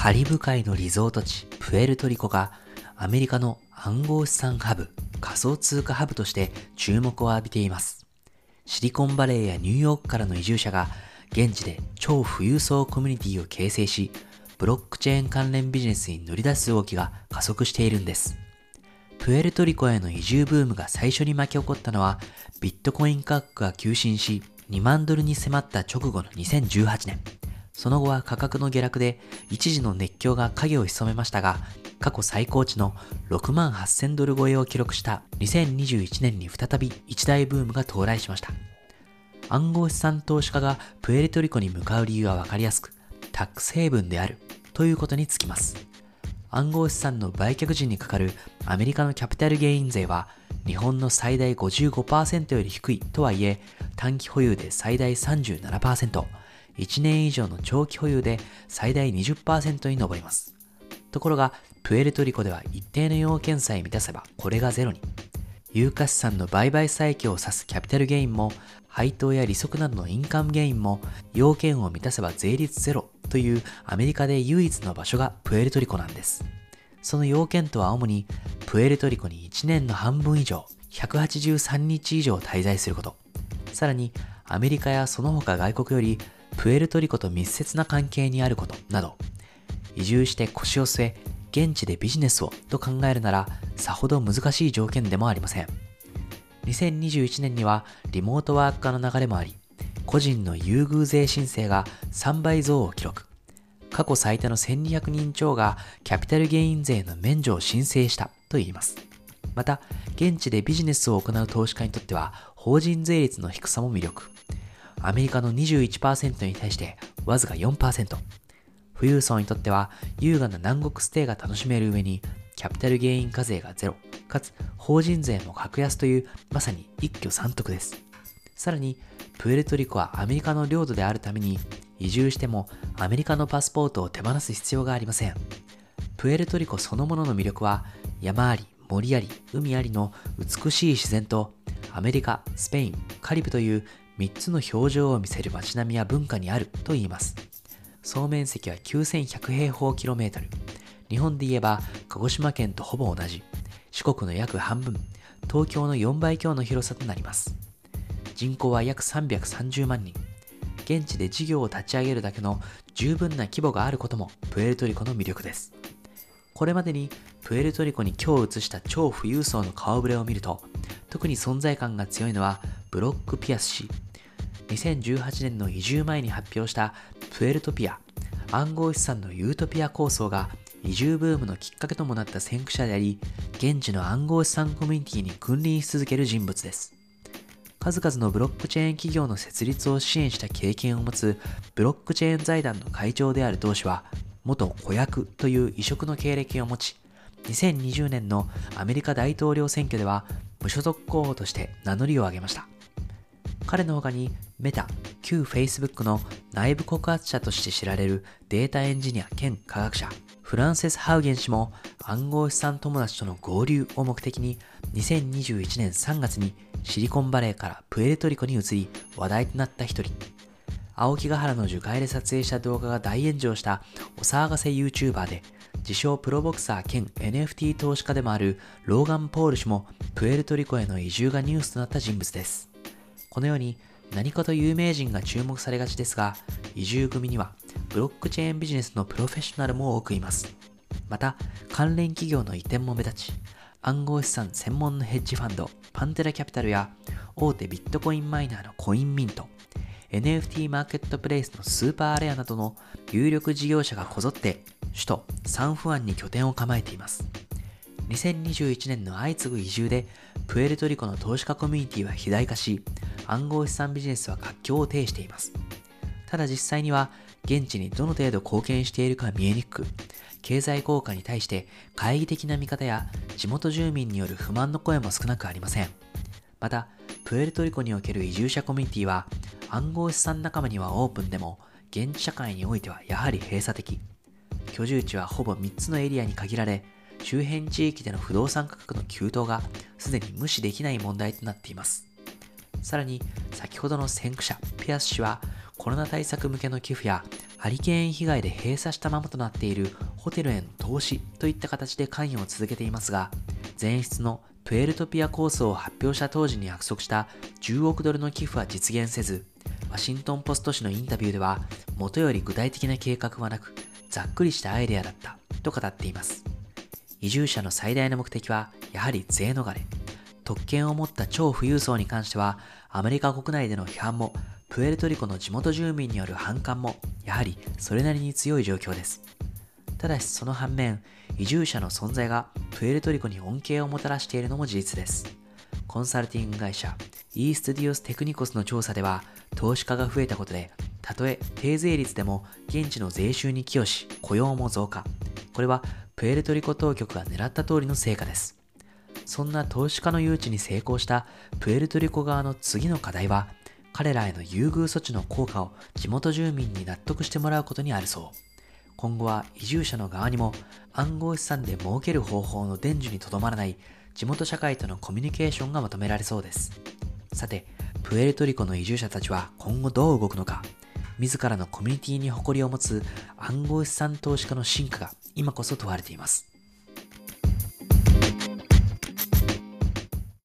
カリブ海のリゾート地プエルトリコがアメリカの暗号資産ハブ、仮想通貨ハブとして注目を浴びています。シリコンバレーやニューヨークからの移住者が現地で超富裕層コミュニティを形成し、ブロックチェーン関連ビジネスに乗り出す動きが加速しているんです。プエルトリコへの移住ブームが最初に巻き起こったのは、ビットコイン価格が急進し、2万ドルに迫った直後の2018年。その後は価格の下落で一時の熱狂が影を潜めましたが、過去最高値の6万8000ドル超えを記録した2021年に再び一大ブームが到来しました。暗号資産投資家がプエルトリコに向かう理由はわかりやすく、タックスヘイブンであるということにつきます。暗号資産の売却時にかかるアメリカのキャピタルゲイン税は日本の最大55%より低いとはいえ短期保有で最大37%、1年以上の長期保有で最大20%に上ります。ところが、プエルトリコでは一定の要件さえ満たせばこれがゼロに。有価資産の売買債権を指すキャピタルゲインも、配当や利息などのインカムゲインも、要件を満たせば税率ゼロというアメリカで唯一の場所がプエルトリコなんです。その要件とは主に、プエルトリコに1年の半分以上、183日以上滞在すること。さらに、アメリカやその他外国よりプエルトリコと密接な関係にあることなど、移住して腰を据え、現地でビジネスをと考えるなら、さほど難しい条件でもありません。2021年にはリモートワーク化の流れもあり、個人の優遇税申請が3倍増を記録。過去最多の1200人超がキャピタルゲイン税の免除を申請したといいます。また、現地でビジネスを行う投資家にとっては、法人税率の低さも魅力。アメリカの21%に対してわずか4%。富裕層にとっては優雅な南国ステイが楽しめる上にキャピタルゲイン課税がゼロ、かつ法人税も格安というまさに一挙三得です。さらに、プエルトリコはアメリカの領土であるために移住してもアメリカのパスポートを手放す必要がありません。プエルトリコそのものの魅力は山あり、森あり、海ありの美しい自然とアメリカ、スペイン、カリブという3つの表情を見せる街並みや文化にあると言います。総面積は9100平方キロメートル。日本で言えば鹿児島県とほぼ同じ。四国の約半分、東京の4倍強の広さとなります。人口は約330万人。現地で事業を立ち上げるだけの十分な規模があることもプエルトリコの魅力です。これまでにプエルトリコに今日移した超富裕層の顔ぶれを見ると、特に存在感が強いのはブロック・ピアス氏、2018年の移住前に発表したプエルトピア、暗号資産のユートピア構想が移住ブームのきっかけともなった先駆者であり、現地の暗号資産コミュニティに君臨し続ける人物です。数々のブロックチェーン企業の設立を支援した経験を持つブロックチェーン財団の会長である同氏は、元子役という異色の経歴を持ち、2020年のアメリカ大統領選挙では無所属候補として名乗りを上げました。彼の他にメタ、旧 Facebook の内部告発者として知られるデータエンジニア兼科学者、フランセス・ハウゲン氏も暗号資産友達との合流を目的に2021年3月にシリコンバレーからプエルトリコに移り話題となった一人。青木ヶ原の樹海で撮影した動画が大炎上したお騒がせ YouTuber で自称プロボクサー兼 NFT 投資家でもあるローガン・ポール氏もプエルトリコへの移住がニュースとなった人物です。このように何かと有名人が注目されがちですが、移住組にはブロックチェーンビジネスのプロフェッショナルも多くいます。また、関連企業の移転も目立ち、暗号資産専門のヘッジファンド、パンテラキャピタルや大手ビットコインマイナーのコインミント、NFT マーケットプレイスのスーパーレアなどの有力事業者がこぞって首都サンフアンに拠点を構えています。2021年の相次ぐ移住でプエルトリコの投資家コミュニティは肥大化し暗号資産ビジネスは活況を呈しています。ただ実際には現地にどの程度貢献しているか見えにくく経済効果に対して懐疑的な見方や地元住民による不満の声も少なくありません。またプエルトリコにおける移住者コミュニティは暗号資産仲間にはオープンでも現地社会においてはやはり閉鎖的。居住地はほぼ3つのエリアに限られ周辺地域での不動産価格の急騰がすでに無視できない問題となっています。さらに、先ほどの先駆者、ピアス氏は、コロナ対策向けの寄付やハリケーン被害で閉鎖したままとなっているホテルへの投資といった形で関与を続けていますが、前室のプエルトピア構想を発表した当時に約束した10億ドルの寄付は実現せず、ワシントンポスト紙のインタビューでは、元より具体的な計画はなく、ざっくりしたアイデアだったと語っています。移住者の最大の目的は、やはり税逃れ。特権を持った超富裕層に関しては、アメリカ国内での批判もプエルトリコの地元住民による反感もやはりそれなりに強い状況です。ただしその反面、移住者の存在がプエルトリコに恩恵をもたらしているのも事実です。コンサルティング会社イーストディオステクニコスの調査では、投資家が増えたことで、たとえ低税率でも現地の税収に寄与し、雇用も増加。これはプエルトリコ当局が狙った通りの成果です。そんな投資家の誘致に成功したプエルトリコ側の次の課題は、彼らへの優遇措置の効果を地元住民に納得してもらうことにあるそう。今後は移住者の側にも暗号資産で儲ける方法の伝授にとどまらない地元社会とのコミュニケーションが求められそうです。さて、プエルトリコの移住者たちは今後どう動くのか、自らのコミュニティに誇りを持つ暗号資産投資家の進化が今こそ問われています。